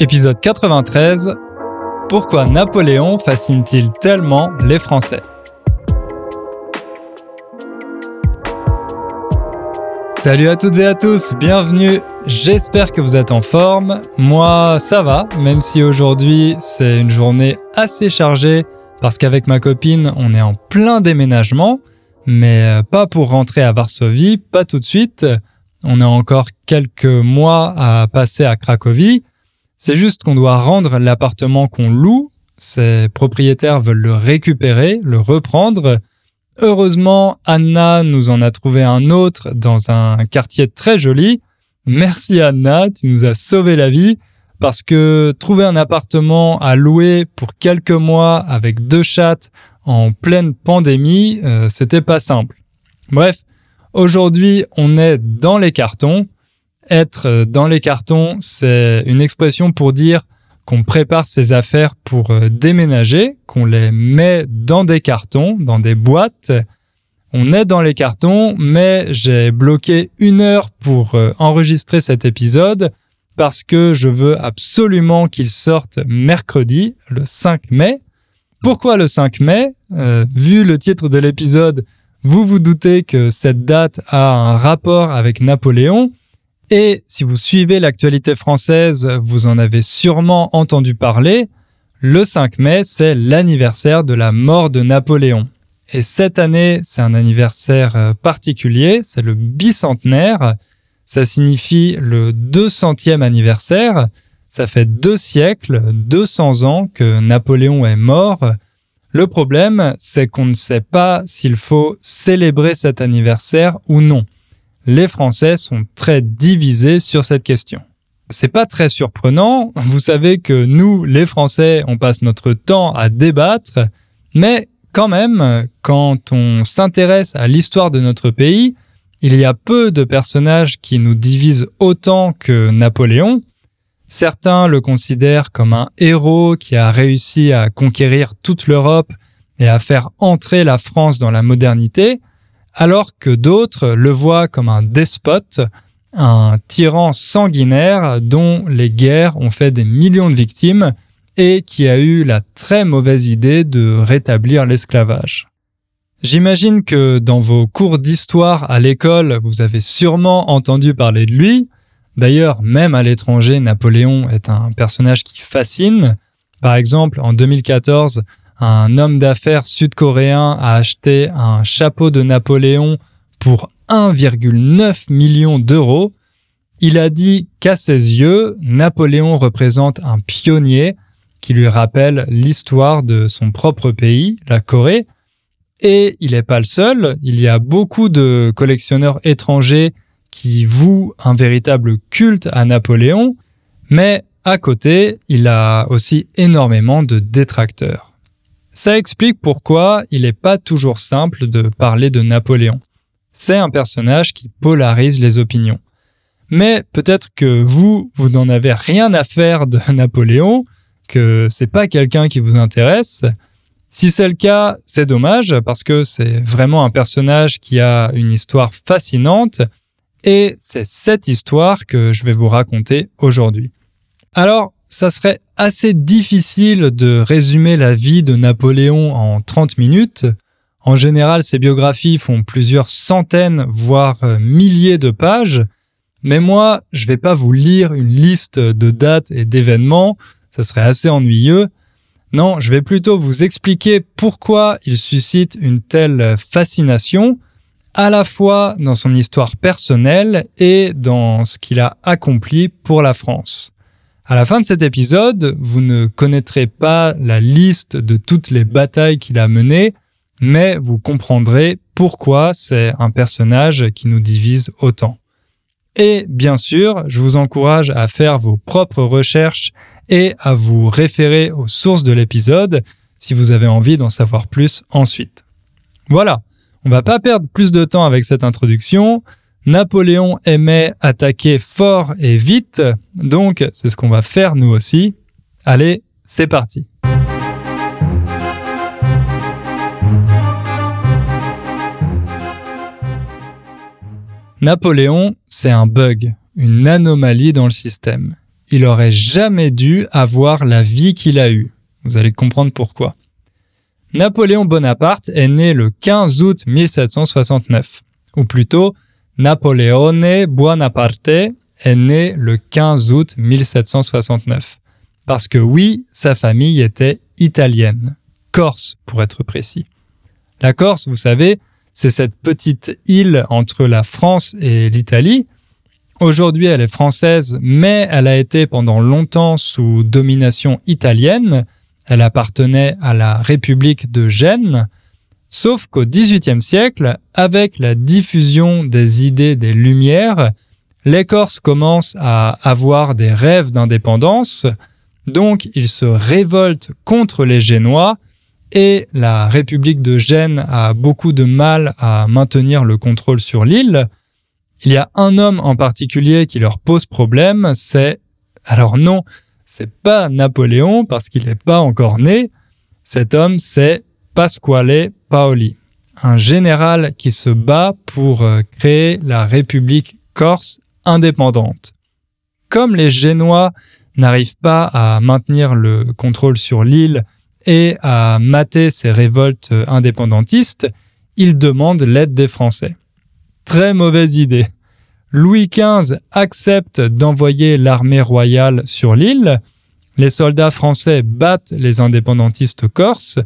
Épisode 93 Pourquoi Napoléon fascine-t-il tellement les Français? Salut à toutes et à tous, bienvenue. J'espère que vous êtes en forme. Moi, ça va, même si aujourd'hui c'est une journée assez chargée parce qu'avec ma copine, on est en plein déménagement, mais euh, pas pour rentrer à Varsovie, pas tout de suite. On a encore quelques mois à passer à Cracovie. C'est juste qu'on doit rendre l'appartement qu'on loue. Ses propriétaires veulent le récupérer, le reprendre. Heureusement, Anna nous en a trouvé un autre dans un quartier très joli. Merci Anna, tu nous as sauvé la vie parce que trouver un appartement à louer pour quelques mois avec deux chattes en pleine pandémie, euh, c'était pas simple. Bref, aujourd'hui, on est dans les cartons. Être dans les cartons, c'est une expression pour dire qu'on prépare ses affaires pour euh, déménager, qu'on les met dans des cartons, dans des boîtes. On est dans les cartons, mais j'ai bloqué une heure pour euh, enregistrer cet épisode parce que je veux absolument qu'il sorte mercredi, le 5 mai. Pourquoi le 5 mai? Euh, Vu le titre de l'épisode, vous vous doutez que cette date a un rapport avec Napoléon. Et si vous suivez l'actualité française, vous en avez sûrement entendu parler. Le 5 mai, c'est l'anniversaire de la mort de Napoléon. Et cette année, c'est un anniversaire euh, particulier, c'est le bicentenaire. Ça signifie le 200e anniversaire. Ça fait deux siècles, 200 ans que Napoléon est mort. Le problème, c'est qu'on ne sait pas s'il faut célébrer cet anniversaire ou non les Français sont très divisés sur cette question. C'est pas très surprenant, vous savez que nous, les Français, on passe notre temps à débattre, mais quand même, quand on s'intéresse à l'histoire de notre pays, il y a peu de personnages qui nous divisent autant que Napoléon. Certains le considèrent comme un héros qui a réussi à conquérir toute l'Europe et à faire entrer la France dans la modernité, alors que d'autres le voient comme un despote, un tyran sanguinaire dont les guerres ont fait des millions de victimes et qui a eu la très mauvaise idée de rétablir l'esclavage. J'imagine que dans vos cours d'histoire à l'école, vous avez sûrement entendu parler de lui. D'ailleurs, même à l'étranger, Napoléon est un personnage qui fascine. Par exemple, en 2014, un homme d'affaires sud-coréen a acheté un chapeau de Napoléon pour 1,9 million d'euros. Il a dit qu'à ses yeux, Napoléon représente un pionnier qui lui rappelle l'histoire de son propre pays, la Corée. Et il n'est pas le seul, il y a beaucoup de collectionneurs étrangers qui vouent un véritable culte à Napoléon, mais à côté, il a aussi énormément de détracteurs. Ça explique pourquoi il n'est pas toujours simple de parler de Napoléon. C'est un personnage qui polarise les opinions. Mais peut-être que vous, vous n'en avez rien à faire de Napoléon, que c'est pas quelqu'un qui vous intéresse. Si c'est le cas, c'est dommage parce que c'est vraiment un personnage qui a une histoire fascinante et c'est cette histoire que je vais vous raconter aujourd'hui. Alors, ça serait assez difficile de résumer la vie de Napoléon en 30 minutes. En général, ses biographies font plusieurs centaines, voire euh, milliers de pages. Mais moi, je vais pas vous lire une liste de dates et d'événements, ça serait assez ennuyeux. Non, je vais plutôt vous expliquer pourquoi il suscite une telle fascination, à la fois dans son histoire personnelle et dans ce qu'il a accompli pour la France. À la fin de cet épisode, vous ne connaîtrez pas la liste de toutes les batailles qu'il a menées, mais vous comprendrez pourquoi c'est un personnage qui nous divise autant. Et bien sûr, je vous encourage à faire vos propres recherches et à vous référer aux sources de l'épisode si vous avez envie d'en savoir plus ensuite. Voilà, on va pas perdre plus de temps avec cette introduction. Napoléon aimait attaquer fort et vite, donc c'est ce qu'on va faire nous aussi. Allez, c'est parti. Napoléon, c'est un bug, une anomalie dans le système. il aurait jamais dû avoir la vie qu'il a eue. Vous allez comprendre pourquoi. Napoléon Bonaparte est né le 15 août 1769, ou plutôt Napoleone Buonaparte est né le 15 août 1769. Parce que oui, sa famille était italienne, corse pour être précis. La Corse, vous savez, c'est cette petite île entre la France et l'Italie. Aujourd'hui, elle est française, mais elle a été pendant longtemps sous domination italienne. Elle appartenait à la République de Gênes. Sauf qu'au XVIIIe siècle, avec la diffusion des idées des Lumières, les Corses commencent à avoir des rêves d'indépendance, donc ils se révoltent contre les Génois et la République de Gênes a beaucoup de mal à maintenir le contrôle sur l'île. Il y a un homme en particulier qui leur pose problème, c'est... Alors non, c'est pas Napoléon parce qu'il n'est pas encore né. Cet homme, c'est Pasquale Paoli, un général qui se bat pour euh, créer la République corse indépendante. Comme les Génois n'arrivent pas à maintenir le contrôle sur l'île et à mater ces révoltes indépendantistes, il demande l'aide des Français. Très mauvaise idée. Louis XV accepte d'envoyer l'armée royale sur l'île, les soldats français battent les indépendantistes corses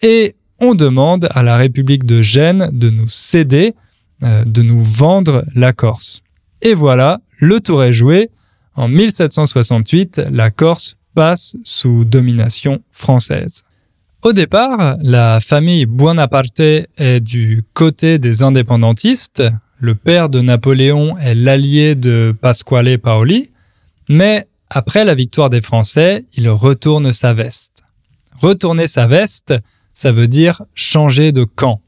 et on demande à la République de Gênes de nous céder, euh, de nous vendre la Corse. Et voilà, le tour est joué. En 1768, la Corse passe sous domination française. Au départ, la famille Buonaparte est du côté des indépendantistes, le père de Napoléon est l'allié de Pasquale Paoli, mais après la victoire des Français, il retourne sa veste. Retourner sa veste, ça veut dire changer de camp.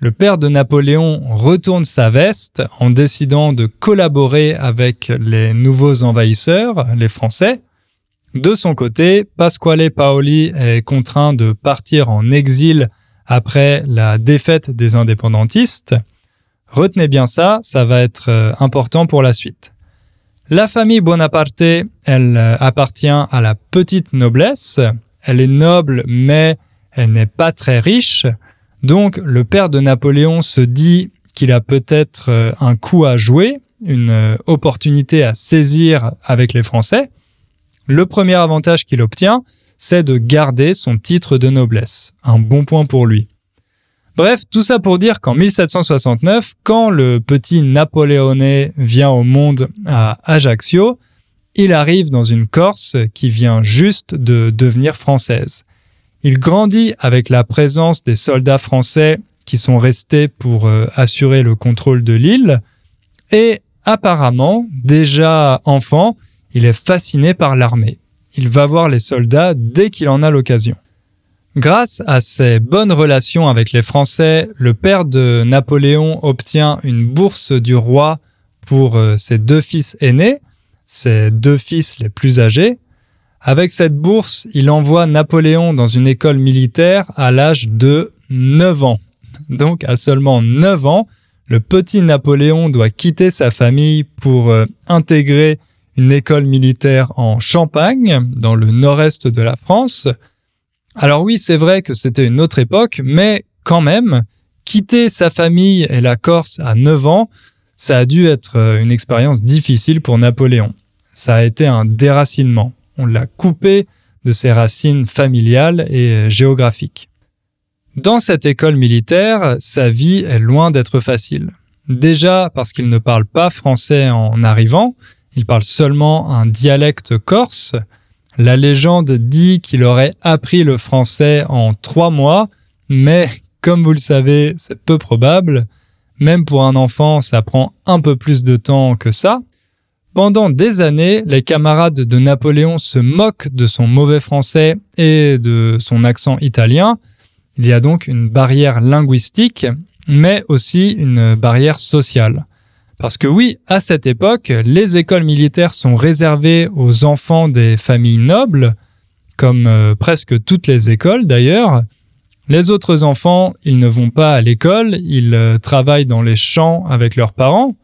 Le père de Napoléon retourne sa veste en décidant de collaborer avec les nouveaux envahisseurs, les Français, de son côté, Pasquale Paoli est contraint de partir en exil après la défaite des indépendantistes. Retenez bien ça, ça va être euh, important pour la suite. La famille Bonaparte, elle euh, appartient à la petite noblesse. Elle est noble, mais elle n'est pas très riche. Donc le père de Napoléon se dit qu'il a peut-être euh, un coup à jouer, une opportunité à saisir avec les Français. Le premier avantage qu'il obtient, c'est de garder son titre de noblesse. Un bon point pour lui. Bref, tout ça pour dire qu'en 1769, quand le petit Napoléoné vient au monde à Ajaccio, il arrive dans une Corse qui vient juste de devenir française. Il grandit avec la présence des soldats français qui sont restés pour euh, assurer le contrôle de l'île et apparemment, déjà enfant, il est fasciné par l'armée. Il va voir les soldats dès qu'il en a l'occasion. Grâce à ses bonnes relations avec les Français, le père de Napoléon obtient une bourse du roi pour euh, ses deux fils aînés, ses deux fils les plus âgés. Avec cette bourse, il envoie Napoléon dans une école militaire à l'âge de 9 ans. Donc à seulement 9 ans, le petit Napoléon doit quitter sa famille pour euh, intégrer une école militaire en Champagne, dans le nord-est de la France. Alors oui, c'est vrai que c'était une autre époque, mais quand même, quitter sa famille et la Corse à 9 ans, ça a dû être euh, une expérience difficile pour Napoléon. Ça a été un déracinement. On l'a coupé de ses racines familiales et euh, géographiques. Dans cette école militaire, sa vie est loin d'être facile. Déjà parce qu'il ne parle pas français en arrivant, il parle seulement un dialecte corse. La légende dit qu'il aurait appris le français en trois mois, mais comme vous le savez, c'est peu probable. Même pour un enfant, ça prend un peu plus de temps que ça. Pendant des années, les camarades de Napoléon se moquent de son mauvais français et de son accent italien. Il y a donc une barrière linguistique, mais aussi une barrière sociale. Parce que oui, à cette époque, les écoles militaires sont réservées aux enfants des familles nobles, comme euh, presque toutes les écoles d'ailleurs. Les autres enfants, ils ne vont pas à l'école, ils euh, travaillent dans les champs avec leurs parents.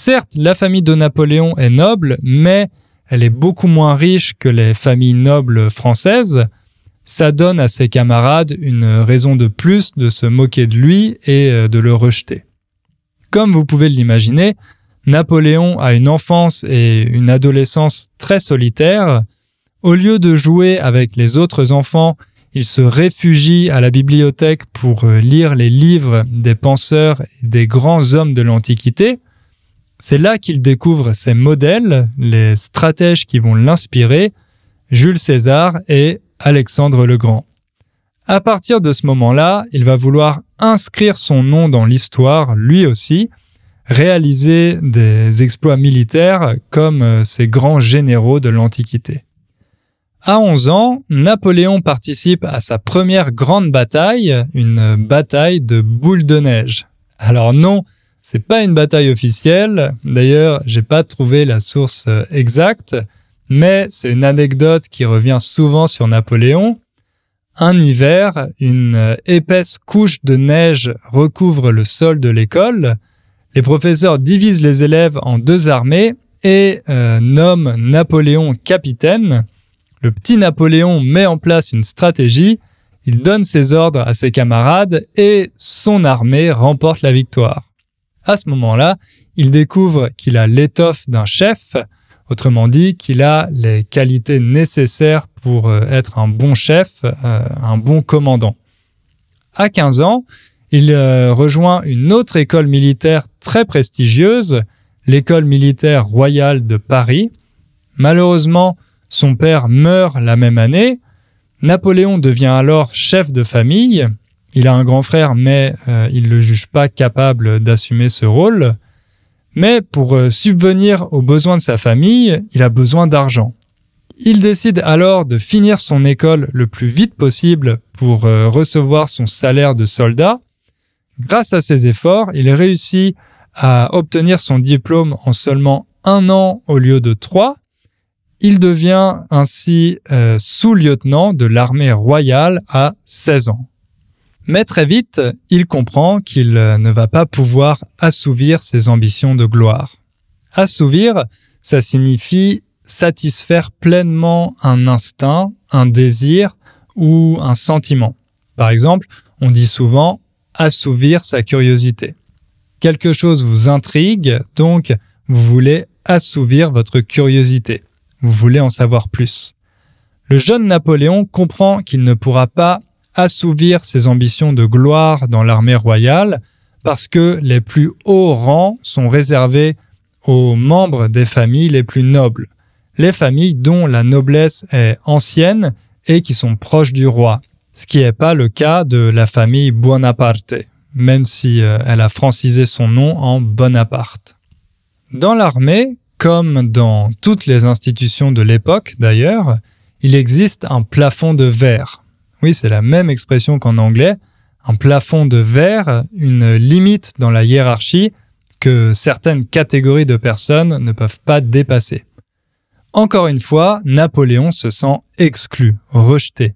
Certes, la famille de Napoléon est noble, mais elle est beaucoup moins riche que les familles nobles françaises, ça donne à ses camarades une raison de plus de se moquer de lui et euh, de le rejeter. Comme vous pouvez l'imaginer, Napoléon a une enfance et une adolescence très solitaires. Au lieu de jouer avec les autres enfants, il se réfugie à la bibliothèque pour euh, lire les livres des penseurs et des grands hommes de l'Antiquité. C'est là qu'il découvre ses modèles, les stratèges qui vont l'inspirer, Jules César et Alexandre le Grand. À partir de ce moment-là, il va vouloir inscrire son nom dans l'histoire, lui aussi, réaliser des exploits militaires comme euh, ces grands généraux de l'Antiquité. À 11 ans, Napoléon participe à sa première grande bataille, une bataille de boule de neige. Alors non, c'est pas une bataille officielle. D'ailleurs, j'ai pas trouvé la source euh, exacte, mais c'est une anecdote qui revient souvent sur Napoléon. Un hiver, une euh, épaisse couche de neige recouvre le sol de l'école. Les professeurs divisent les élèves en deux armées et euh, nomment Napoléon capitaine. Le petit Napoléon met en place une stratégie, il donne ses ordres à ses camarades et son armée remporte la victoire. À ce moment-là, il découvre qu'il a l'étoffe d'un chef, autrement dit qu'il a les qualités nécessaires pour euh, être un bon chef, euh, un bon commandant. À 15 ans, il euh, rejoint une autre école militaire très prestigieuse, l'école militaire royale de Paris. Malheureusement, son père meurt la même année. Napoléon devient alors chef de famille. Il a un grand frère, mais euh, il ne le juge pas capable d'assumer ce rôle. Mais pour euh, subvenir aux besoins de sa famille, il a besoin d'argent. Il décide alors de finir son école le plus vite possible pour euh, recevoir son salaire de soldat. Grâce à ses efforts, il réussit à obtenir son diplôme en seulement un an au lieu de trois, il devient ainsi sous-lieutenant de l'armée royale à 16 ans. Mais très vite, il comprend qu'il euh, ne va pas pouvoir assouvir ses ambitions de gloire. Assouvir, ça signifie satisfaire pleinement un instinct, un désir ou un sentiment. Par exemple, on dit souvent assouvir sa curiosité. Quelque chose vous intrigue, donc vous voulez assouvir votre curiosité. Vous voulez en savoir plus. Le jeune Napoléon comprend qu'il ne pourra pas assouvir ses ambitions de gloire dans l'armée royale parce que les plus hauts rangs sont réservés aux membres des familles les plus nobles, les familles dont la noblesse est ancienne et qui sont proches du roi, ce qui n'est pas le cas de la famille Buonaparte, même si euh, elle a francisé son nom en Bonaparte. Dans l'armée, comme dans toutes les institutions de l'époque d'ailleurs, il existe un plafond de verre. Oui, c'est la même expression qu'en anglais. Un plafond de verre, une limite dans la hiérarchie que certaines catégories de personnes ne peuvent pas dépasser. Encore une fois, Napoléon se sent exclu, rejeté.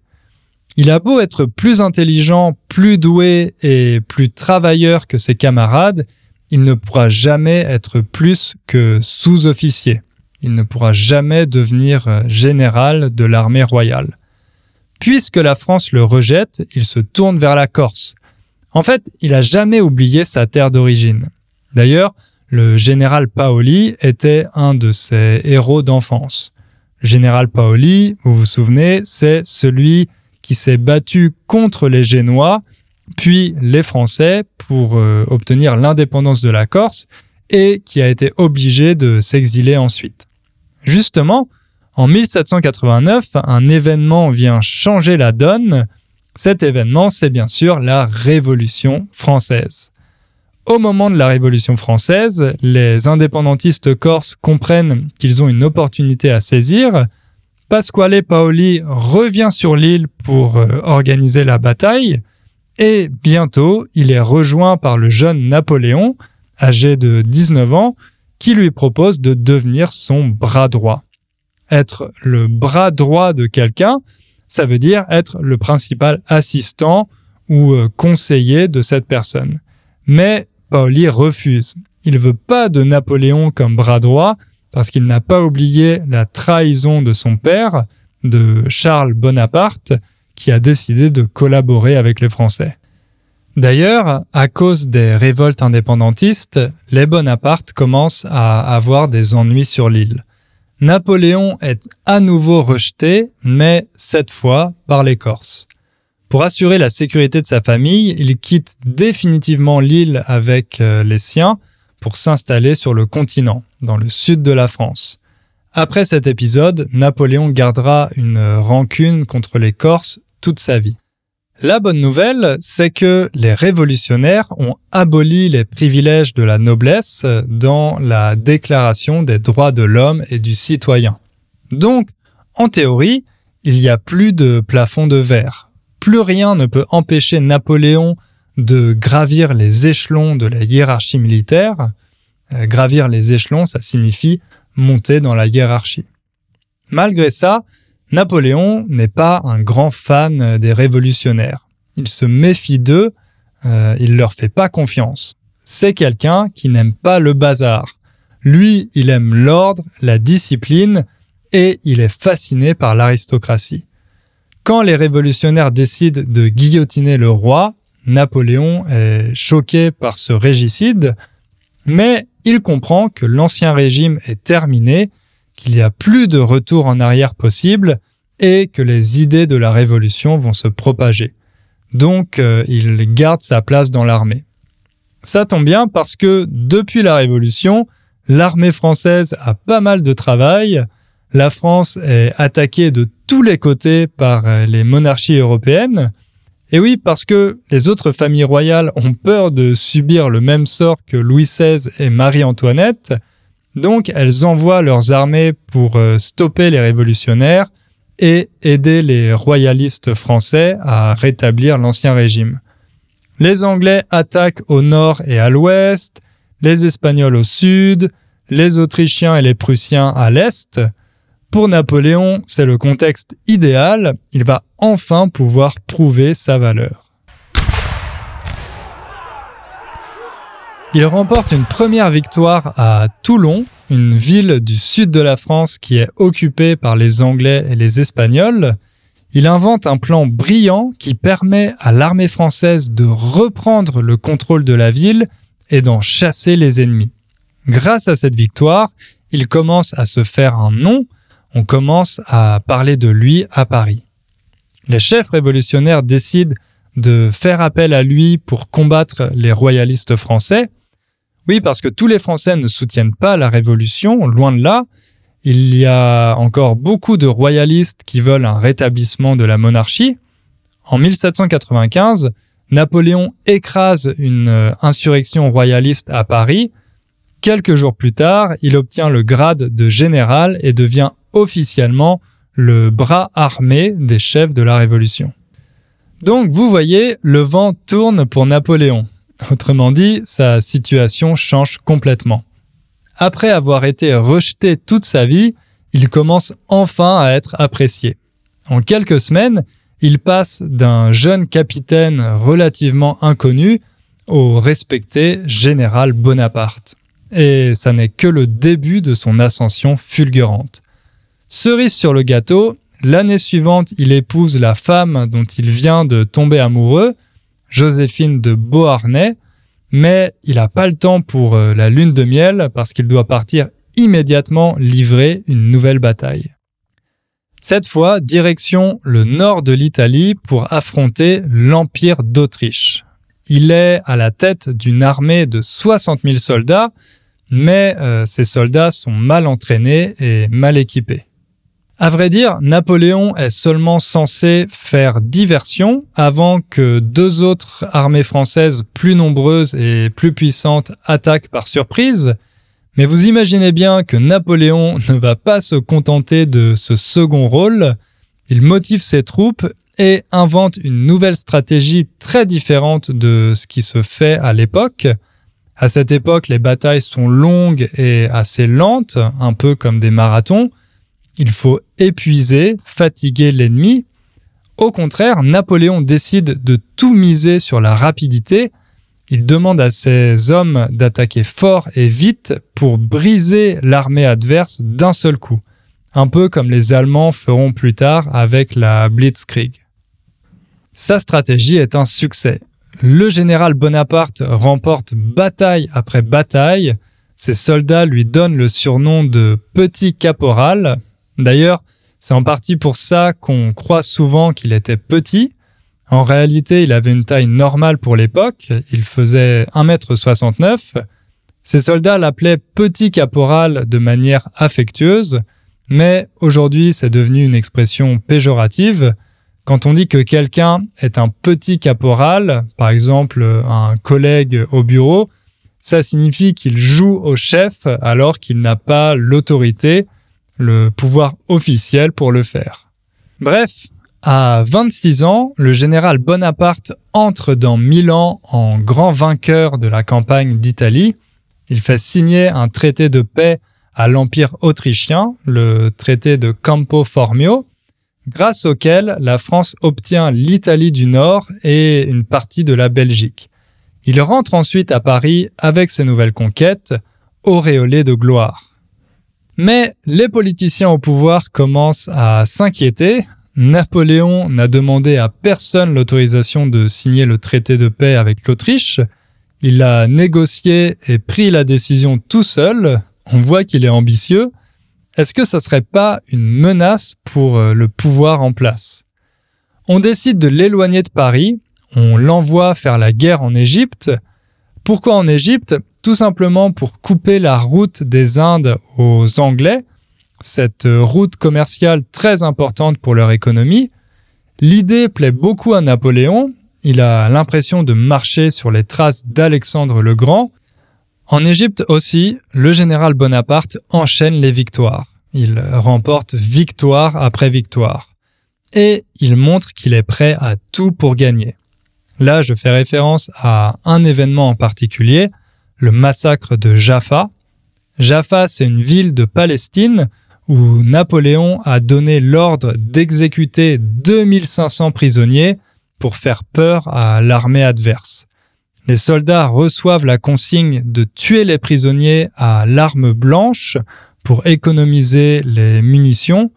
Il a beau être plus intelligent, plus doué et plus travailleur que ses camarades, il ne pourra jamais être plus que sous-officier. Il ne pourra jamais devenir euh, général de l'armée royale. Puisque la France le rejette, il se tourne vers la Corse. En fait, il n'a jamais oublié sa terre d'origine. D'ailleurs, le général Paoli était un de ses héros d'enfance. Le général Paoli, vous vous souvenez, c'est celui qui s'est battu contre les Génois puis les Français pour euh, obtenir l'indépendance de la Corse et qui a été obligé de s'exiler ensuite. Justement, en 1789, un événement vient changer la donne. Cet événement, c'est bien sûr la Révolution française. Au moment de la Révolution française, les indépendantistes corses comprennent qu'ils ont une opportunité à saisir. Pasquale Paoli revient sur l'île pour euh, organiser la bataille et bientôt il est rejoint par le jeune Napoléon, âgé de 19 ans, qui lui propose de devenir son bras droit. Être le bras droit de quelqu'un, ça veut dire être le principal assistant ou euh, conseiller de cette personne. Mais Paoli refuse. Il veut pas de Napoléon comme bras droit, parce qu'il n'a pas oublié la trahison de son père, de Charles Bonaparte, qui a décidé de collaborer avec les Français. D'ailleurs, à cause des révoltes indépendantistes, les Bonaparte commencent à avoir des ennuis sur l'île. Napoléon est à nouveau rejeté, mais cette fois par les Corses. Pour assurer la sécurité de sa famille, il quitte définitivement l'île avec euh, les siens pour s'installer sur le continent, dans le sud de la France. Après cet épisode, Napoléon gardera une rancune contre les Corses toute sa vie. La bonne nouvelle, c'est que les révolutionnaires ont aboli les privilèges de la noblesse dans la Déclaration des droits de l'homme et du citoyen. Donc, en théorie, il n'y a plus de plafond de verre. Plus rien ne peut empêcher Napoléon de gravir les échelons de la hiérarchie militaire. Euh, gravir les échelons, ça signifie monter dans la hiérarchie. Malgré ça, Napoléon n'est pas un grand fan des révolutionnaires. Il se méfie d'eux, euh, il leur fait pas confiance. C'est quelqu'un qui n'aime pas le bazar. Lui, il aime l'ordre, la discipline, et il est fasciné par l'aristocratie. Quand les révolutionnaires décident de guillotiner le roi, Napoléon est choqué par ce régicide, mais il comprend que l'ancien régime est terminé qu'il n'y a plus de retour en arrière possible et que les idées de la révolution vont se propager. Donc euh, il garde sa place dans l'armée. Ça tombe bien parce que depuis la révolution, l'armée française a pas mal de travail. La France est attaquée de tous les côtés par euh, les monarchies européennes. Et oui, parce que les autres familles royales ont peur de subir le même sort que Louis XVI et Marie-Antoinette, donc elles envoient leurs armées pour euh, stopper les révolutionnaires et aider les royalistes français à rétablir l'ancien régime. Les Anglais attaquent au nord et à l'ouest, les Espagnols au sud, les Autrichiens et les Prussiens à l'est. Pour Napoléon, c'est le contexte idéal, il va enfin pouvoir prouver sa valeur. Il remporte une première victoire à Toulon, une ville du sud de la France qui est occupée par les Anglais et les Espagnols. Il invente un plan brillant qui permet à l'armée française de reprendre le contrôle de la ville et d'en chasser les ennemis. Grâce à cette victoire, il commence à se faire un nom, on commence à parler de lui à Paris. Les chefs révolutionnaires décident de faire appel à lui pour combattre les royalistes français, oui, parce que tous les Français ne soutiennent pas la Révolution, loin de là. Il y a encore beaucoup de royalistes qui veulent un rétablissement de la monarchie. En 1795, Napoléon écrase une euh, insurrection royaliste à Paris. Quelques jours plus tard, il obtient le grade de général et devient officiellement le bras armé des chefs de la Révolution. Donc vous voyez, le vent tourne pour Napoléon. Autrement dit, sa situation change complètement. Après avoir été rejeté toute sa vie, il commence enfin à être apprécié. En quelques semaines, il passe d'un jeune capitaine relativement inconnu au respecté général Bonaparte. Et ça n'est que le début de son ascension fulgurante. Cerise sur le gâteau, l'année suivante, il épouse la femme dont il vient de tomber amoureux, Joséphine de Beauharnais, mais il n'a pas le temps pour euh, la lune de miel parce qu'il doit partir immédiatement livrer une nouvelle bataille. Cette fois, direction le nord de l'Italie pour affronter l'Empire d'Autriche. Il est à la tête d'une armée de 60 000 soldats, mais euh, ces soldats sont mal entraînés et mal équipés. À vrai dire, Napoléon est seulement censé faire diversion avant que deux autres armées françaises plus nombreuses et plus puissantes attaquent par surprise. Mais vous imaginez bien que Napoléon ne va pas se contenter de ce second rôle. Il motive ses troupes et invente une nouvelle stratégie très différente de ce qui se fait à l'époque. À cette époque, les batailles sont longues et assez lentes, un peu comme des marathons. Il faut épuiser, fatiguer l'ennemi. Au contraire, Napoléon décide de tout miser sur la rapidité. il demande à ses hommes d'attaquer fort et vite pour briser l'armée adverse d'un seul coup, un peu comme les Allemands feront plus tard avec la Blitzkrieg. Sa stratégie est un succès. Le général Bonaparte remporte bataille après bataille, ses soldats lui donnent le surnom de Petit Caporal. D'ailleurs, c'est en partie pour ça qu'on croit souvent qu'il était petit. En réalité, il avait une taille normale pour l'époque, il faisait 1m69. Ses soldats l'appelaient Petit Caporal de manière affectueuse, mais aujourd'hui c'est devenu une expression péjorative. Quand on dit que quelqu'un est un petit caporal, par exemple un collègue au bureau, ça signifie qu'il joue au chef alors qu'il n'a pas l'autorité, le pouvoir officiel pour le faire. Bref, à 26 ans, le général Bonaparte entre dans Milan en grand vainqueur de la campagne d'Italie. Il fait signer un traité de paix à l'Empire autrichien, le traité de Campo Formio, grâce auquel la France obtient l'Italie du Nord et une partie de la Belgique. Il rentre ensuite à Paris avec ses nouvelles conquêtes, auréolé de gloire. Mais les politiciens au pouvoir commencent à s'inquiéter. Napoléon n'a demandé à personne l'autorisation de signer le traité de paix avec l'Autriche. Il a négocié et pris la décision tout seul. On voit qu'il est ambitieux. Est-ce que ça serait pas une menace pour euh, le pouvoir en place? On décide de l'éloigner de Paris on l'envoie faire la guerre en Égypte. Pourquoi en Égypte? Tout simplement pour couper la route des Indes aux Anglais, cette route commerciale très importante pour leur économie. L'idée plaît beaucoup à Napoléon, il a l'impression de marcher sur les traces d'Alexandre le Grand. En Égypte aussi, le général Bonaparte enchaîne les victoires. Il remporte victoire après victoire. Et il montre qu'il est prêt à tout pour gagner. Là, je fais référence à un événement en particulier, le massacre de Jaffa. Jaffa, c'est une ville de Palestine où Napoléon a donné l'ordre d'exécuter 2500 prisonniers pour faire peur à l'armée adverse. Les soldats reçoivent la consigne de tuer les prisonniers à l'arme blanche pour économiser les munitions.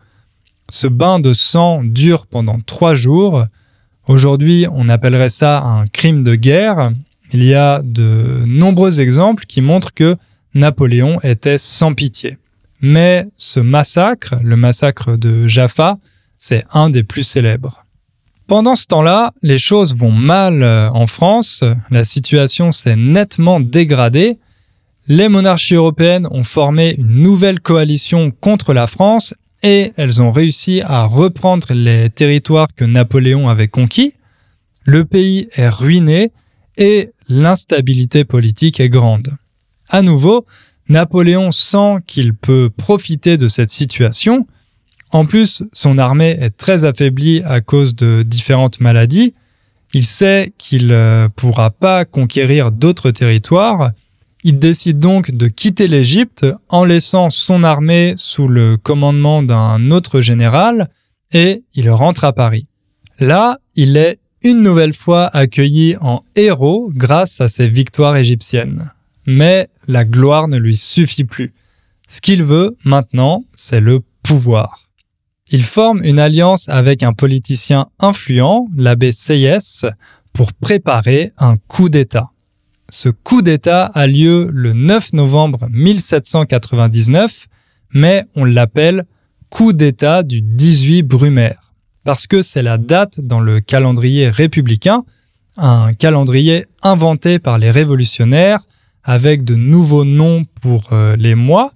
Ce bain de sang dure pendant trois jours Aujourd'hui, on appellerait ça un crime de guerre. Il y a de nombreux exemples qui montrent que Napoléon était sans pitié. Mais ce massacre, le massacre de Jaffa, c'est un des plus célèbres. Pendant ce temps-là, les choses vont mal euh, en France, la situation s'est nettement dégradée. Les monarchies européennes ont formé une nouvelle coalition contre la France et elles ont réussi à reprendre les territoires que Napoléon avait conquis. Le pays est ruiné et l'instabilité politique est grande. À nouveau, Napoléon sent qu'il peut profiter de cette situation. En plus, son armée est très affaiblie à cause de différentes maladies. Il sait qu'il ne euh, pourra pas conquérir d'autres territoires il décide donc de quitter l'Égypte en laissant son armée sous le commandement d'un autre général et il rentre à Paris. Là, il est une nouvelle fois accueilli en héros grâce à ses victoires égyptiennes. Mais la gloire ne lui suffit plus. Ce qu'il veut maintenant, c'est le pouvoir. Il forme une alliance avec un politicien influent, l'abbé Seyès, pour préparer un coup d'État. Ce coup d'État a lieu le 9 novembre 1799, mais on l'appelle coup d'État du 18 Brumaire, parce que c'est la date dans le calendrier républicain, un calendrier inventé par les révolutionnaires avec de nouveaux noms pour euh, les mois.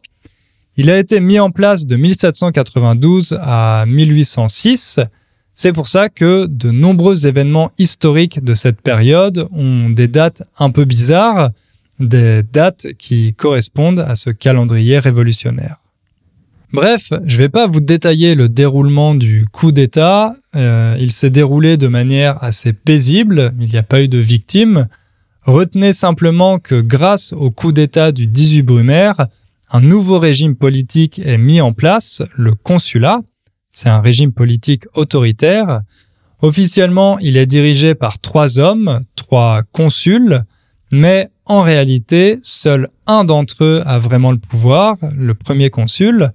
Il a été mis en place de 1792 à 1806 c'est pour ça que de nombreux événements historiques de cette période ont des dates un peu bizarres, des dates qui correspondent à ce calendrier révolutionnaire. Bref, je ne vais pas vous détailler le déroulement du coup d'État. Euh, il s'est déroulé de manière assez paisible, il n'y a pas eu de victimes. Retenez simplement que grâce au coup d'État du 18 Brumaire, un nouveau régime politique est mis en place, le consulat, c'est un régime politique autoritaire. Officiellement, il est dirigé par trois hommes, trois consuls. mais en réalité, seul un d'entre eux a vraiment le pouvoir, le premier consul,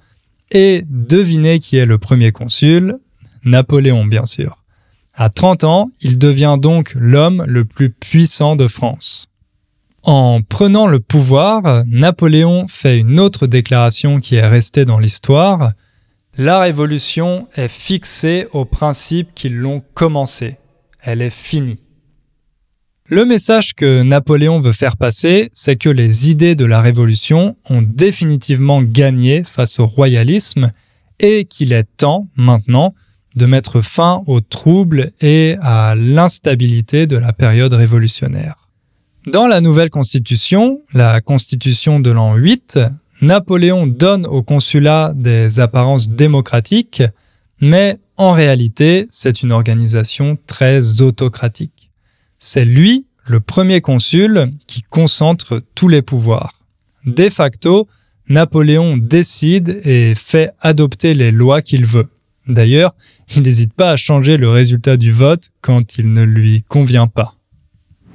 et devinez qui est le premier consul? Napoléon, bien sûr. À 30 ans, il devient donc l'homme le plus puissant de France. En prenant le pouvoir, Napoléon fait une autre déclaration qui est restée dans l'histoire. La révolution est fixée aux principes qui l'ont commencée. Elle est finie. Le message que Napoléon veut faire passer, c'est que les idées de la Révolution ont définitivement gagné face au royalisme et qu'il est temps, maintenant, de mettre fin aux troubles et à l'instabilité de la période révolutionnaire. Dans la nouvelle constitution, la constitution de l'an 8, Napoléon donne au consulat des apparences démocratiques, mais en réalité, c'est une organisation très autocratique. C'est lui, le premier consul, qui concentre tous les pouvoirs. De facto, Napoléon décide et fait adopter les lois qu'il veut. D'ailleurs, il n'hésite pas à changer le résultat du vote quand il ne lui convient pas.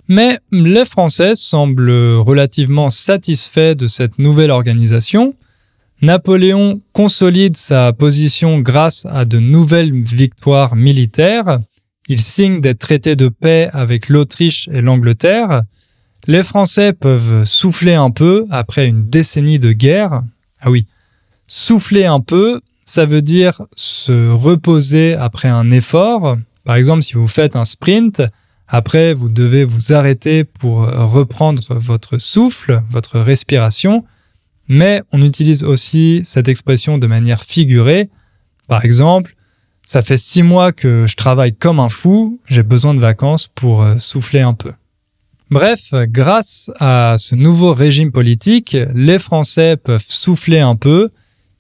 Mais les Français semblent relativement satisfaits de cette nouvelle organisation. Napoléon consolide sa position grâce à de nouvelles victoires militaires il signe des traités de paix avec l'Autriche et l'Angleterre. Les Français peuvent souffler un peu après une décennie de guerre. Ah oui, souffler un peu, ça veut dire se reposer après un effort. Par exemple, si vous faites un sprint, après vous devez vous arrêter pour reprendre votre souffle, votre respiration. Mais on utilise aussi cette expression de manière figurée. Par exemple, ça fait six mois que je travaille comme un fou, j'ai besoin de vacances pour euh, souffler un peu. Bref, grâce à ce nouveau régime politique, les Français peuvent souffler un peu,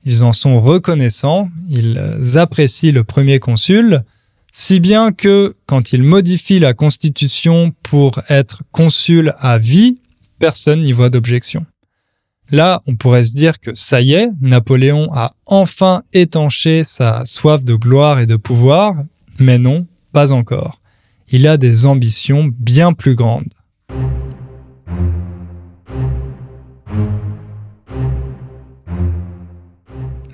ils en sont reconnaissants, ils apprécient le premier consul, si bien que quand ils modifient la constitution pour être consul à vie, personne n'y voit d'objection. Là, on pourrait se dire que ça y est, Napoléon a enfin étanché sa soif de gloire et de pouvoir, mais non, pas encore. Il a des ambitions bien plus grandes.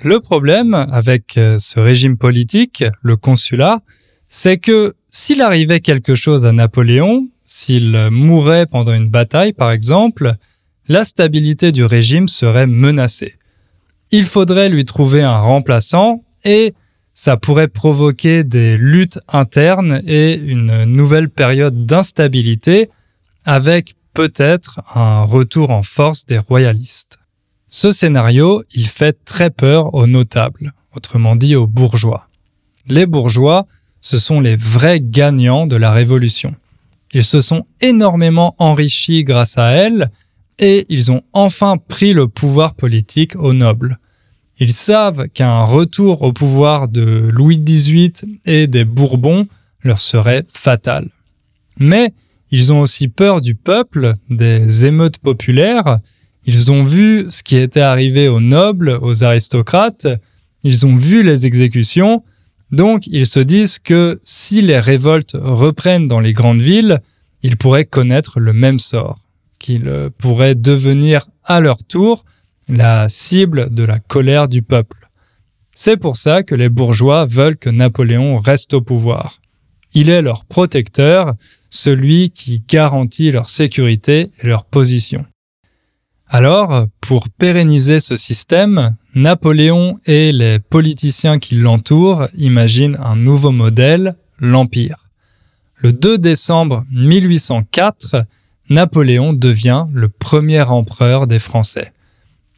Le problème avec euh, ce régime politique, le consulat, c'est que s'il arrivait quelque chose à Napoléon, s'il mourait pendant une bataille par exemple, la stabilité du régime serait menacée. Il faudrait lui trouver un remplaçant et ça pourrait provoquer des luttes internes et une nouvelle période d'instabilité avec peut-être un retour en force des royalistes. Ce scénario, il fait très peur aux notables, autrement dit aux bourgeois. Les bourgeois, ce sont les vrais gagnants de la Révolution. Ils se sont énormément enrichis grâce à elle et ils ont enfin pris le pouvoir politique aux nobles. Ils savent qu'un retour au pouvoir de Louis XVIII et des Bourbons leur serait fatal. Mais ils ont aussi peur du peuple, des émeutes populaires, ils ont vu ce qui était arrivé aux nobles, aux aristocrates, ils ont vu les exécutions, donc ils se disent que si les révoltes reprennent dans les grandes villes, ils pourraient connaître le même sort qu'ils pourraient devenir à leur tour la cible de la colère du peuple. C'est pour ça que les bourgeois veulent que Napoléon reste au pouvoir. Il est leur protecteur, celui qui garantit leur sécurité et leur position. Alors, pour pérenniser ce système, Napoléon et les politiciens qui l'entourent imaginent un nouveau modèle, l'Empire. Le 2 décembre 1804, Napoléon devient le premier empereur des Français.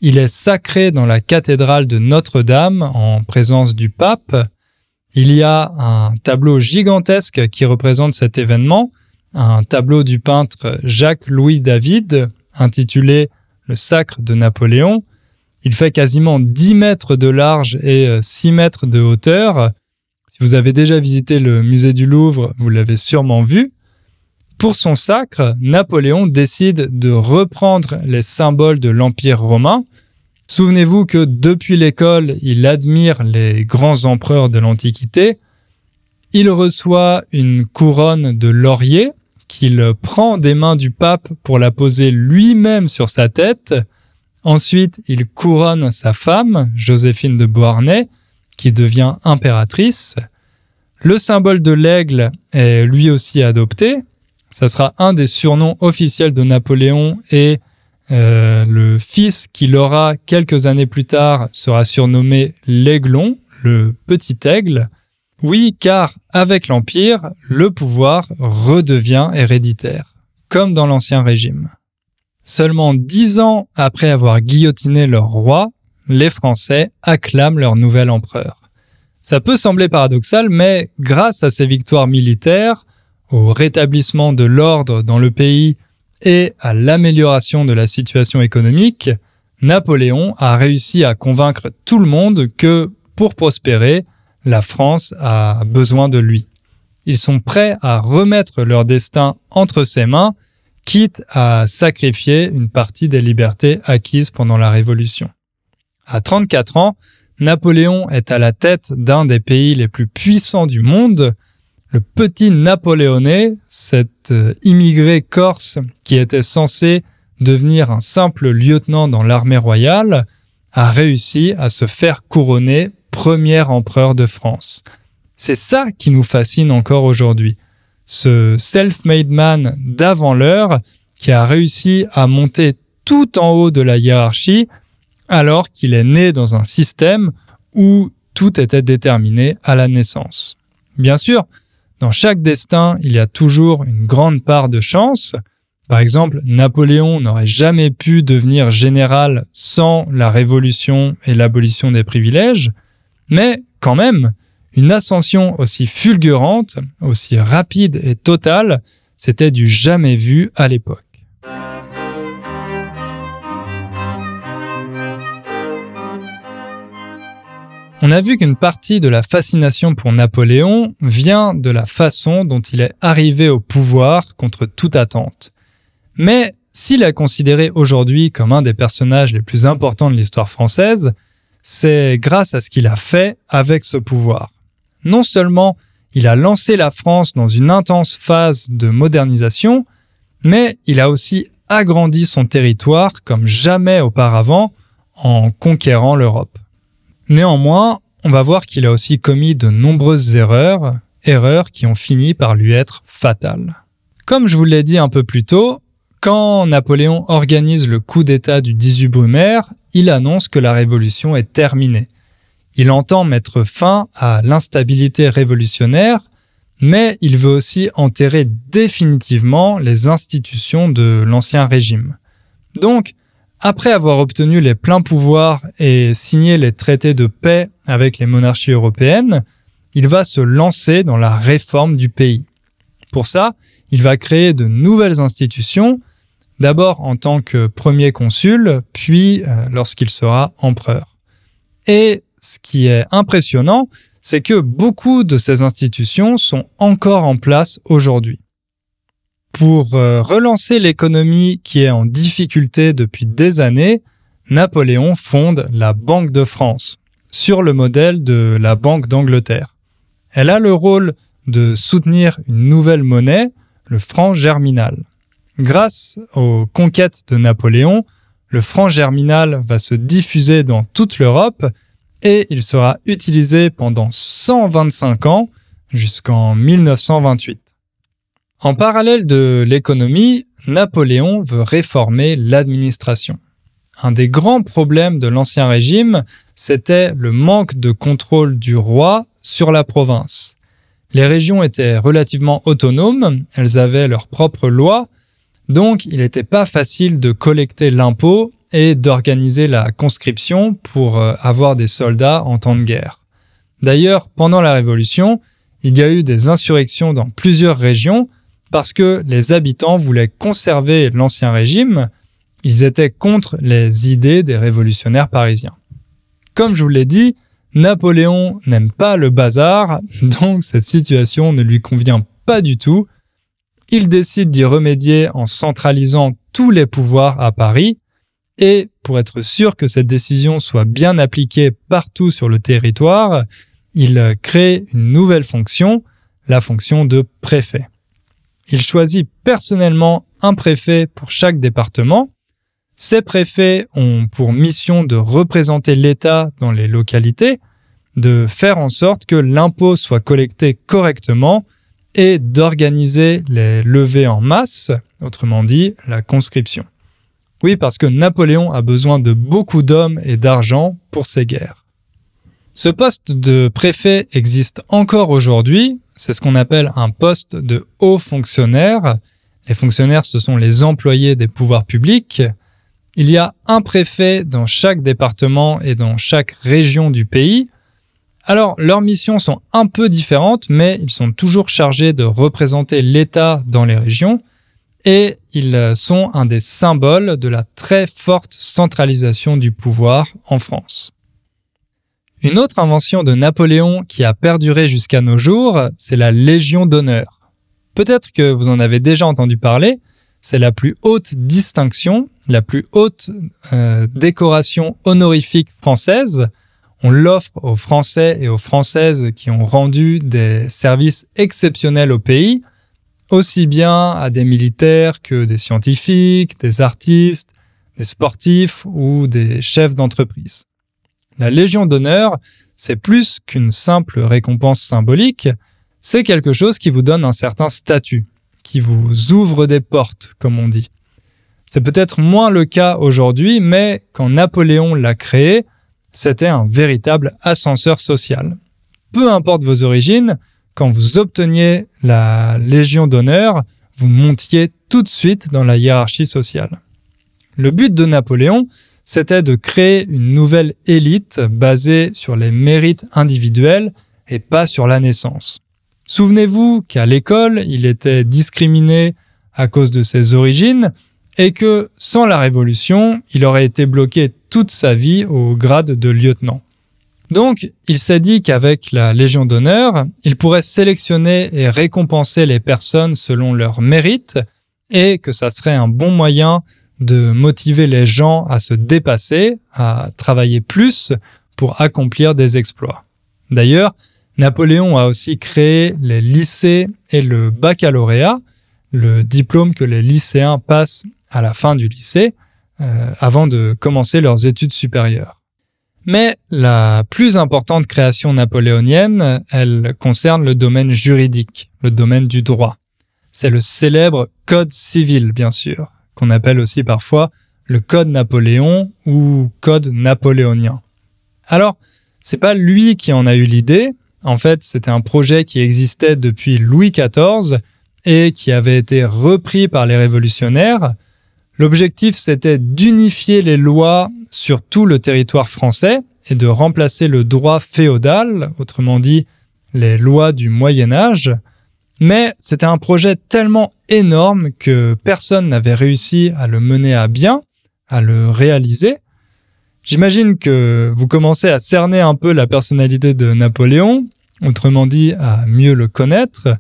Il est sacré dans la cathédrale de Notre-Dame en présence du pape. Il y a un tableau gigantesque qui représente cet événement, un tableau du peintre Jacques-Louis David intitulé Le sacre de Napoléon. Il fait quasiment 10 mètres de large et 6 mètres de hauteur. Si vous avez déjà visité le musée du Louvre, vous l'avez sûrement vu. Pour son sacre, Napoléon décide de reprendre les symboles de l'Empire romain. Souvenez-vous que depuis l'école, il admire les grands empereurs de l'Antiquité. Il reçoit une couronne de laurier qu'il prend des mains du pape pour la poser lui-même sur sa tête. Ensuite, il couronne sa femme, Joséphine de Beauharnais, qui devient impératrice. Le symbole de l'aigle est lui aussi adopté. Ça sera un des surnoms officiels de Napoléon et euh, le fils qu'il aura quelques années plus tard sera surnommé l'aiglon, le petit aigle. Oui, car avec l'Empire, le pouvoir redevient héréditaire, comme dans l'Ancien Régime. Seulement dix ans après avoir guillotiné leur roi, les Français acclament leur nouvel empereur. Ça peut sembler paradoxal, mais grâce à ces victoires militaires, au rétablissement de l'ordre dans le pays et à l'amélioration de la situation économique, Napoléon a réussi à convaincre tout le monde que, pour prospérer, la France a besoin de lui. Ils sont prêts à remettre leur destin entre ses mains, quitte à sacrifier une partie des libertés acquises pendant la Révolution. À 34 ans, Napoléon est à la tête d'un des pays les plus puissants du monde. Le petit Napoléonais, cet euh, immigré corse qui était censé devenir un simple lieutenant dans l'armée royale, a réussi à se faire couronner premier empereur de France. C'est ça qui nous fascine encore aujourd'hui. Ce self-made man d'avant l'heure qui a réussi à monter tout en haut de la hiérarchie alors qu'il est né dans un système où tout était déterminé à la naissance. Bien sûr, dans chaque destin, il y a toujours une grande part de chance. Par exemple, Napoléon n'aurait jamais pu devenir général sans la révolution et l'abolition des privilèges, mais quand même, une ascension aussi fulgurante, aussi rapide et totale, c'était du jamais vu à l'époque. On a vu qu'une partie de la fascination pour Napoléon vient de la façon dont il est arrivé au pouvoir contre toute attente. Mais s'il est considéré aujourd'hui comme un des personnages les plus importants de l'histoire française, c'est grâce à ce qu'il a fait avec ce pouvoir. Non seulement il a lancé la France dans une intense phase de modernisation, mais il a aussi agrandi son territoire comme jamais auparavant en conquérant l'Europe. Néanmoins, on va voir qu'il a aussi commis de nombreuses erreurs, erreurs qui ont fini par lui être fatales. Comme je vous l'ai dit un peu plus tôt, quand Napoléon organise le coup d'État du 18 Brumaire, il annonce que la révolution est terminée. Il entend mettre fin à l'instabilité révolutionnaire, mais il veut aussi enterrer définitivement les institutions de l'Ancien Régime. Donc, après avoir obtenu les pleins pouvoirs et signé les traités de paix avec les monarchies européennes, il va se lancer dans la réforme du pays. Pour ça, il va créer de nouvelles institutions, d'abord en tant que premier consul, puis euh, lorsqu'il sera empereur. Et ce qui est impressionnant, c'est que beaucoup de ces institutions sont encore en place aujourd'hui. Pour euh, relancer l'économie qui est en difficulté depuis des années, Napoléon fonde la Banque de France, sur le modèle de la Banque d'Angleterre. Elle a le rôle de soutenir une nouvelle monnaie, le franc germinal. Grâce aux conquêtes de Napoléon, le franc germinal va se diffuser dans toute l'Europe et il sera utilisé pendant 125 ans jusqu'en 1928. En parallèle de l'économie, Napoléon veut réformer l'administration. Un des grands problèmes de l'Ancien Régime, c'était le manque de contrôle du roi sur la province. Les régions étaient relativement autonomes, elles avaient leurs propres lois, donc il n'était pas facile de collecter l'impôt et d'organiser la conscription pour euh, avoir des soldats en temps de guerre. D'ailleurs, pendant la Révolution, il y a eu des insurrections dans plusieurs régions parce que les habitants voulaient conserver l'ancien régime, ils étaient contre les idées des révolutionnaires parisiens. Comme je vous l'ai dit, Napoléon n'aime pas le bazar, donc cette situation ne lui convient pas du tout. Il décide d'y remédier en centralisant tous les pouvoirs à Paris, et pour être sûr que cette décision soit bien appliquée partout sur le territoire, il crée une nouvelle fonction, la fonction de préfet. Il choisit personnellement un préfet pour chaque département. Ces préfets ont pour mission de représenter l'État dans les localités, de faire en sorte que l'impôt soit collecté correctement et d'organiser les levées en masse, autrement dit la conscription. Oui, parce que Napoléon a besoin de beaucoup d'hommes et d'argent pour ses guerres. Ce poste de préfet existe encore aujourd'hui, c'est ce qu'on appelle un poste de haut fonctionnaire. Les fonctionnaires, ce sont les employés des pouvoirs publics. Il y a un préfet dans chaque département et dans chaque région du pays. Alors, leurs missions sont un peu différentes, mais ils sont toujours chargés de représenter l'État dans les régions et ils sont un des symboles de la très forte centralisation du pouvoir en France. Une autre invention de Napoléon qui a perduré jusqu'à nos jours, c'est la Légion d'honneur. Peut-être que vous en avez déjà entendu parler, c'est la plus haute distinction, la plus haute euh, décoration honorifique française. On l'offre aux Français et aux Françaises qui ont rendu des services exceptionnels au pays, aussi bien à des militaires que des scientifiques, des artistes, des sportifs ou des chefs d'entreprise. La Légion d'honneur, c'est plus qu'une simple récompense symbolique, c'est quelque chose qui vous donne un certain statut, qui vous ouvre des portes, comme on dit. C'est peut-être moins le cas aujourd'hui, mais quand Napoléon l'a créé, c'était un véritable ascenseur social. Peu importe vos origines, quand vous obteniez la Légion d'honneur, vous montiez tout de suite dans la hiérarchie sociale. Le but de Napoléon, c'était de créer une nouvelle élite basée sur les mérites individuels et pas sur la naissance. Souvenez-vous qu'à l'école, il était discriminé à cause de ses origines et que sans la Révolution, il aurait été bloqué toute sa vie au grade de lieutenant. Donc, il s'est dit qu'avec la Légion d'honneur, il pourrait sélectionner et récompenser les personnes selon leurs mérites et que ça serait un bon moyen de motiver les gens à se dépasser, à travailler plus pour accomplir des exploits. D'ailleurs, Napoléon a aussi créé les lycées et le baccalauréat, le diplôme que les lycéens passent à la fin du lycée, euh, avant de commencer leurs études supérieures. Mais la plus importante création napoléonienne, elle concerne le domaine juridique, le domaine du droit. C'est le célèbre Code civil, bien sûr, qu'on appelle aussi parfois le Code Napoléon ou Code napoléonien. Alors, c'est pas lui qui en a eu l'idée. En fait, c'était un projet qui existait depuis Louis XIV et qui avait été repris par les révolutionnaires. L'objectif, c'était d'unifier les lois sur tout le territoire français et de remplacer le droit féodal, autrement dit les lois du Moyen Âge, mais c'était un projet tellement énorme que personne n'avait réussi à le mener à bien, à le réaliser. J'imagine que vous commencez à cerner un peu la personnalité de Napoléon, autrement dit à mieux le connaître.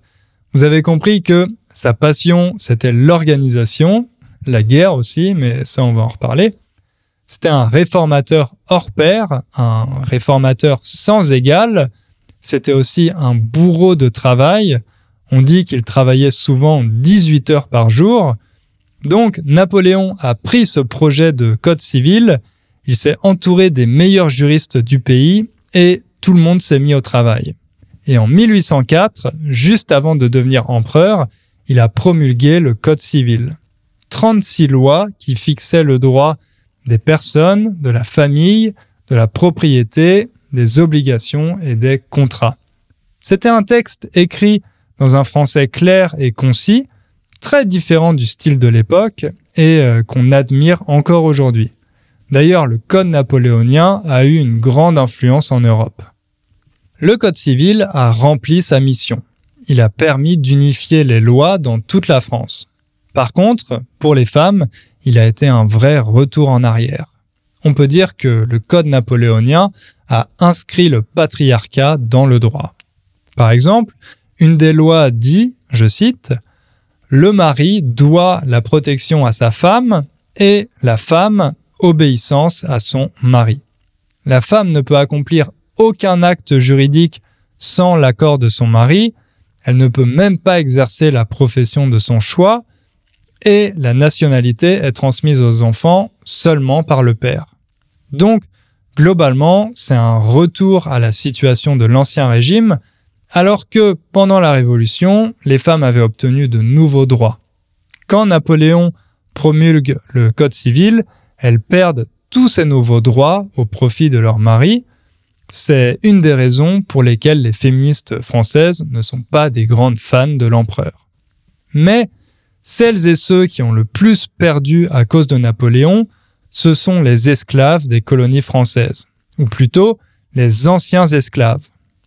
Vous avez compris que sa passion, c'était l'organisation, la guerre aussi, mais ça on va en reparler. C'était un réformateur hors pair, un réformateur sans égal. C'était aussi un bourreau de travail. On dit qu'il travaillait souvent 18 heures par jour. Donc Napoléon a pris ce projet de code civil, il s'est entouré des meilleurs juristes du pays et tout le monde s'est mis au travail. Et en 1804, juste avant de devenir empereur, il a promulgué le code civil. 36 lois qui fixaient le droit des personnes, de la famille, de la propriété, des obligations et des contrats. C'était un texte écrit dans un français clair et concis, très différent du style de l'époque et euh, qu'on admire encore aujourd'hui. D'ailleurs, le Code napoléonien a eu une grande influence en Europe. Le Code civil a rempli sa mission. Il a permis d'unifier les lois dans toute la France. Par contre, pour les femmes, il a été un vrai retour en arrière. On peut dire que le Code napoléonien a inscrit le patriarcat dans le droit. Par exemple, une des lois dit, je cite, Le mari doit la protection à sa femme et la femme obéissance à son mari. La femme ne peut accomplir aucun acte juridique sans l'accord de son mari, elle ne peut même pas exercer la profession de son choix, et la nationalité est transmise aux enfants seulement par le père. Donc, globalement, c'est un retour à la situation de l'Ancien Régime, alors que pendant la Révolution, les femmes avaient obtenu de nouveaux droits. Quand Napoléon promulgue le Code civil, elles perdent tous ces nouveaux droits au profit de leur mari. C'est une des raisons pour lesquelles les féministes françaises ne sont pas des grandes fans de l'empereur. Mais celles et ceux qui ont le plus perdu à cause de Napoléon, ce sont les esclaves des colonies françaises, ou plutôt les anciens esclaves.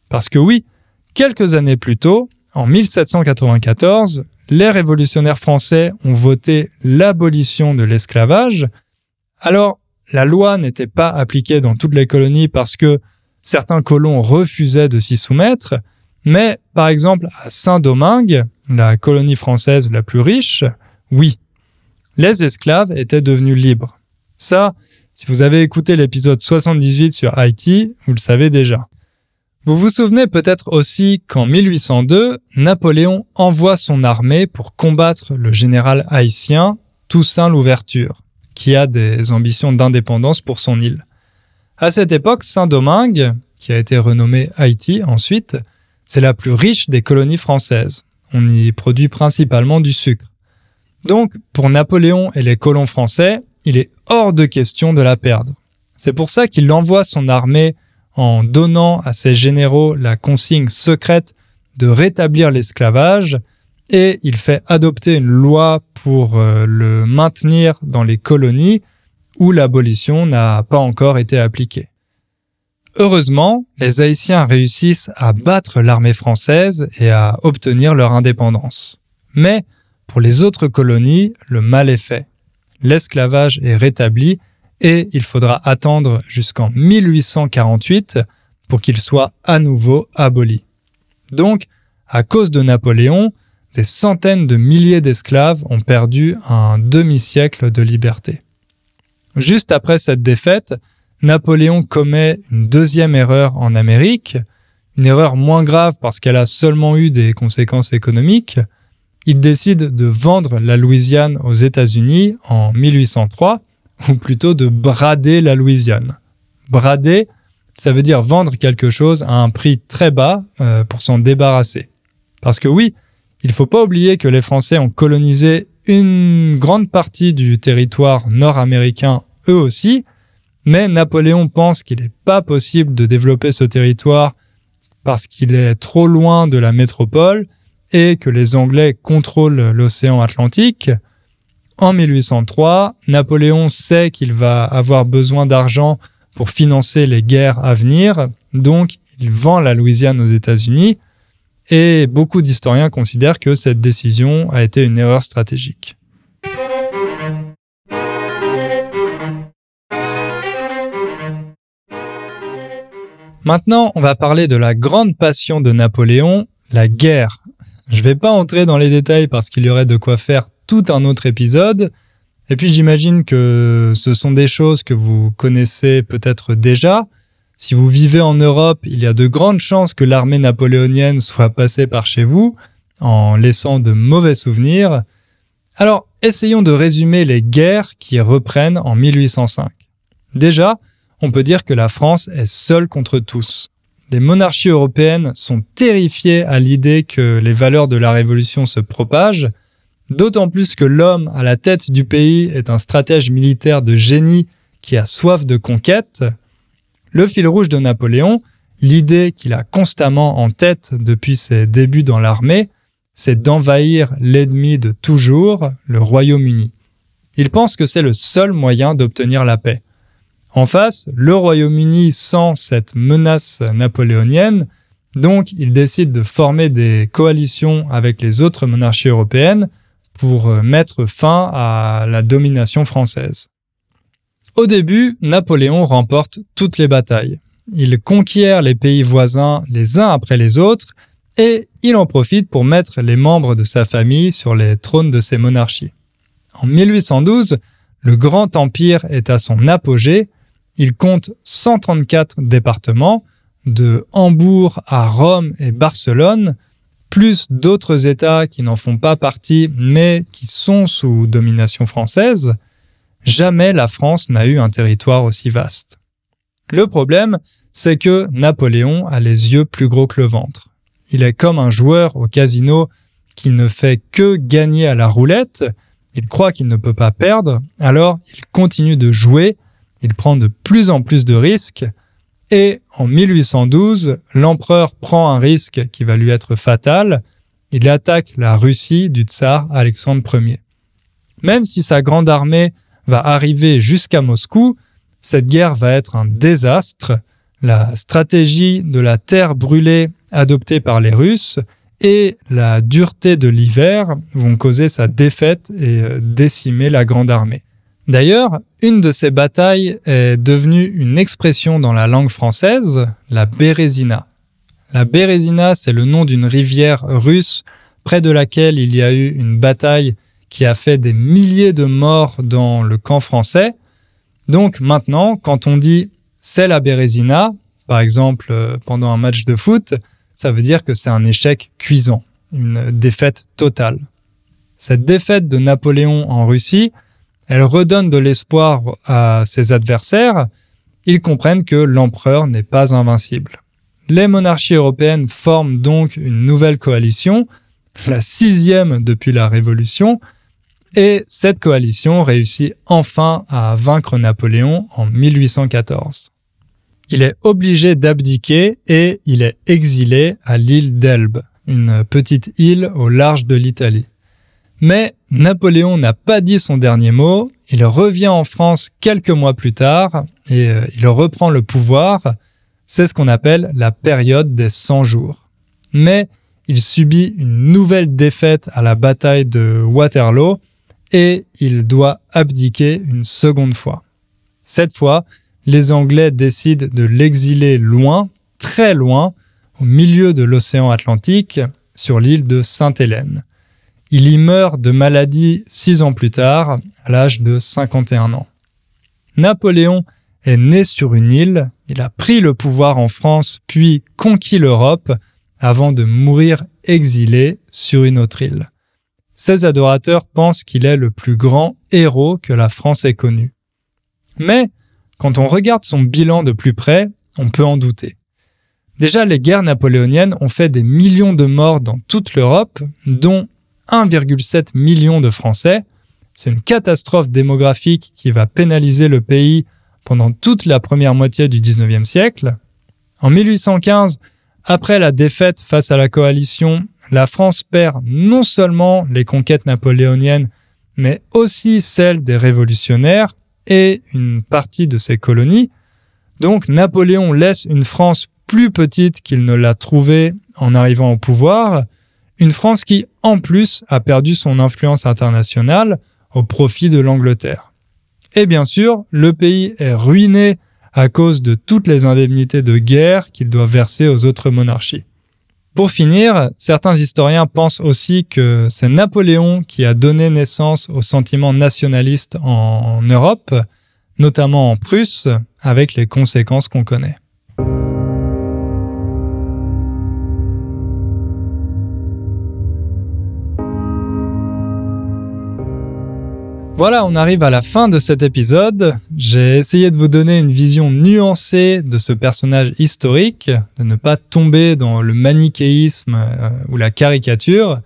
Parce que oui, quelques années plus tôt, en 1794, les révolutionnaires français ont voté l'abolition de l'esclavage. Alors, la loi n'était pas appliquée dans toutes les colonies parce que certains colons refusaient de s'y soumettre, mais par exemple à Saint-Domingue, la colonie française la plus riche, oui, les esclaves étaient devenus libres. Ça, si vous avez écouté l'épisode 78 sur Haïti, vous le savez déjà. Vous vous souvenez peut-être aussi qu'en 1802, Napoléon envoie son armée pour combattre le général haïtien Toussaint Louverture, qui a des ambitions d'indépendance pour son île. À cette époque, Saint-Domingue, qui a été renommé Haïti ensuite, c'est la plus riche des colonies françaises. On y produit principalement du sucre. Donc, pour Napoléon et les colons français, il est hors de question de la perdre. C'est pour ça qu'il envoie son armée en donnant à ses généraux la consigne secrète de rétablir l'esclavage et il fait adopter une loi pour euh, le maintenir dans les colonies où l'abolition n'a pas encore été appliquée. Heureusement, les Haïtiens réussissent à battre l'armée française et à obtenir leur indépendance. Mais pour les autres colonies, le mal est fait. L'esclavage est rétabli et il faudra attendre jusqu'en 1848 pour qu'il soit à nouveau aboli. Donc, à cause de Napoléon, des centaines de milliers d'esclaves ont perdu un demi-siècle de liberté. Juste après cette défaite, Napoléon commet une deuxième erreur en Amérique, une erreur moins grave parce qu'elle a seulement eu des conséquences économiques. Il décide de vendre la Louisiane aux États-Unis en 1803 ou plutôt de brader la Louisiane. Brader, ça veut dire vendre quelque chose à un prix très bas euh, pour s'en débarrasser. Parce que oui, il faut pas oublier que les Français ont colonisé une grande partie du territoire nord-américain eux aussi, mais Napoléon pense qu'il n'est pas possible de développer ce territoire parce qu'il est trop loin de la métropole et que les Anglais contrôlent l'océan Atlantique. En 1803, Napoléon sait qu'il va avoir besoin d'argent pour financer les guerres à venir, donc il vend la Louisiane aux États-Unis, et beaucoup d'historiens considèrent que cette décision a été une erreur stratégique. Maintenant, on va parler de la grande passion de Napoléon, la guerre. Je ne vais pas entrer dans les détails parce qu'il y aurait de quoi faire un autre épisode. Et puis j'imagine que ce sont des choses que vous connaissez peut-être déjà. Si vous vivez en Europe, il y a de grandes chances que l'armée napoléonienne soit passée par chez vous, en laissant de mauvais souvenirs. Alors, essayons de résumer les guerres qui reprennent en 1805. Déjà, on peut dire que la France est seule contre tous. Les monarchies européennes sont terrifiées à l'idée que les valeurs de la Révolution se propagent, D'autant plus que l'homme à la tête du pays est un stratège militaire de génie qui a soif de conquête. Le fil rouge de Napoléon, l'idée qu'il a constamment en tête depuis ses débuts dans l'armée, c'est d'envahir l'ennemi de toujours, le Royaume-Uni. Il pense que c'est le seul moyen d'obtenir la paix. En face, le Royaume-Uni sent cette menace napoléonienne, donc il décide de former des coalitions avec les autres monarchies européennes pour euh, mettre fin à la domination française. Au début, Napoléon remporte toutes les batailles. Il conquiert les pays voisins les uns après les autres et il en profite pour mettre les membres de sa famille sur les trônes de ses monarchies. En 1812, le Grand Empire est à son apogée. Il compte 134 départements, de Hambourg à Rome et Barcelone, plus d'autres États qui n'en font pas partie, mais qui sont sous domination française, jamais la France n'a eu un territoire aussi vaste. Le problème, c'est que Napoléon a les yeux plus gros que le ventre. Il est comme un joueur au casino qui ne fait que gagner à la roulette, il croit qu'il ne peut pas perdre, alors il continue de jouer, il prend de plus en plus de risques, et en 1812, l'empereur prend un risque qui va lui être fatal, il attaque la Russie du tsar Alexandre Ier. Même si sa grande armée va arriver jusqu'à Moscou, cette guerre va être un désastre. La stratégie de la terre brûlée adoptée par les Russes et la dureté de l'hiver vont causer sa défaite et euh, décimer la grande armée. D'ailleurs, une de ces batailles est devenue une expression dans la langue française, la Bérésina. La Bérésina, c'est le nom d'une rivière russe près de laquelle il y a eu une bataille qui a fait des milliers de morts dans le camp français. Donc maintenant, quand on dit c'est la Bérésina, par exemple euh, pendant un match de foot, ça veut dire que c'est un échec cuisant, une défaite totale. Cette défaite de Napoléon en Russie, elle redonne de l'espoir à ses adversaires. Ils comprennent que l'empereur n'est pas invincible. Les monarchies européennes forment donc une nouvelle coalition, la sixième depuis la Révolution, et cette coalition réussit enfin à vaincre Napoléon en 1814 il est obligé d'abdiquer et il est exilé à l'île d'Elbe, une petite île au large de l'Italie. Mais Napoléon n'a pas dit son dernier mot, il revient en France quelques mois plus tard et euh, il reprend le pouvoir. C'est ce qu'on appelle la période des 100 jours. Mais il subit une nouvelle défaite à la bataille de Waterloo et il doit abdiquer une seconde fois. Cette fois, les Anglais décident de l'exiler loin, très loin, au milieu de l'océan Atlantique, sur l'île de Sainte-Hélène. Il y meurt de maladie six ans plus tard, à l'âge de 51 ans. Napoléon est né sur une île, il a pris le pouvoir en France puis conquis l'Europe avant de mourir exilé sur une autre île. Ses adorateurs pensent qu'il est le plus grand héros que la France ait connu. Mais quand on regarde son bilan de plus près, on peut en douter. Déjà, les guerres napoléoniennes ont fait des millions de morts dans toute l'Europe, dont 1,7 million de Français. C'est une catastrophe démographique qui va pénaliser le pays pendant toute la première moitié du 19e siècle. En 1815, après la défaite face à la coalition, la France perd non seulement les conquêtes napoléoniennes, mais aussi celles des révolutionnaires et une partie de ses colonies. Donc Napoléon laisse une France plus petite qu'il ne l'a trouvée en arrivant au pouvoir, une France qui en plus a perdu son influence internationale au profit de l'Angleterre. Et bien sûr, le pays est ruiné à cause de toutes les indemnités de guerre qu'il doit verser aux autres monarchies. Pour finir, certains historiens pensent aussi que c'est Napoléon qui a donné naissance au sentiment nationaliste en Europe, notamment en Prusse, avec les conséquences qu'on connaît. Voilà, on arrive à la fin de cet épisode. J'ai essayé de vous donner une vision nuancée de ce personnage historique, de ne pas tomber dans le manichéisme euh, ou la caricature.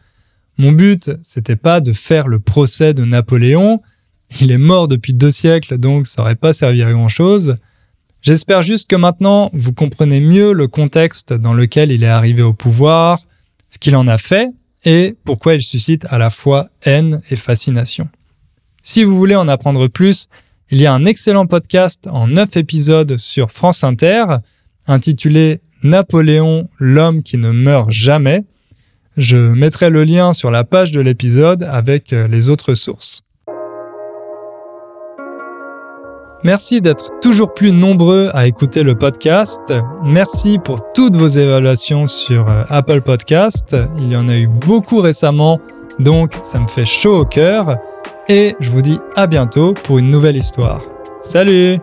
Mon but, c'était pas de faire le procès de Napoléon. Il est mort depuis deux siècles, donc ça aurait pas servi à grand chose. J'espère juste que maintenant, vous comprenez mieux le contexte dans lequel il est arrivé au pouvoir, ce qu'il en a fait, et pourquoi il suscite à la fois haine et fascination. Si vous voulez en apprendre plus, il y a un excellent podcast en 9 épisodes sur France Inter intitulé Napoléon, l'homme qui ne meurt jamais. Je mettrai le lien sur la page de l'épisode avec euh, les autres sources. Merci d'être toujours plus nombreux à écouter le podcast. Merci pour toutes vos évaluations sur euh, Apple Podcast. Il y en a eu beaucoup récemment, donc ça me fait chaud au cœur et je vous dis à bientôt pour une nouvelle histoire. Salut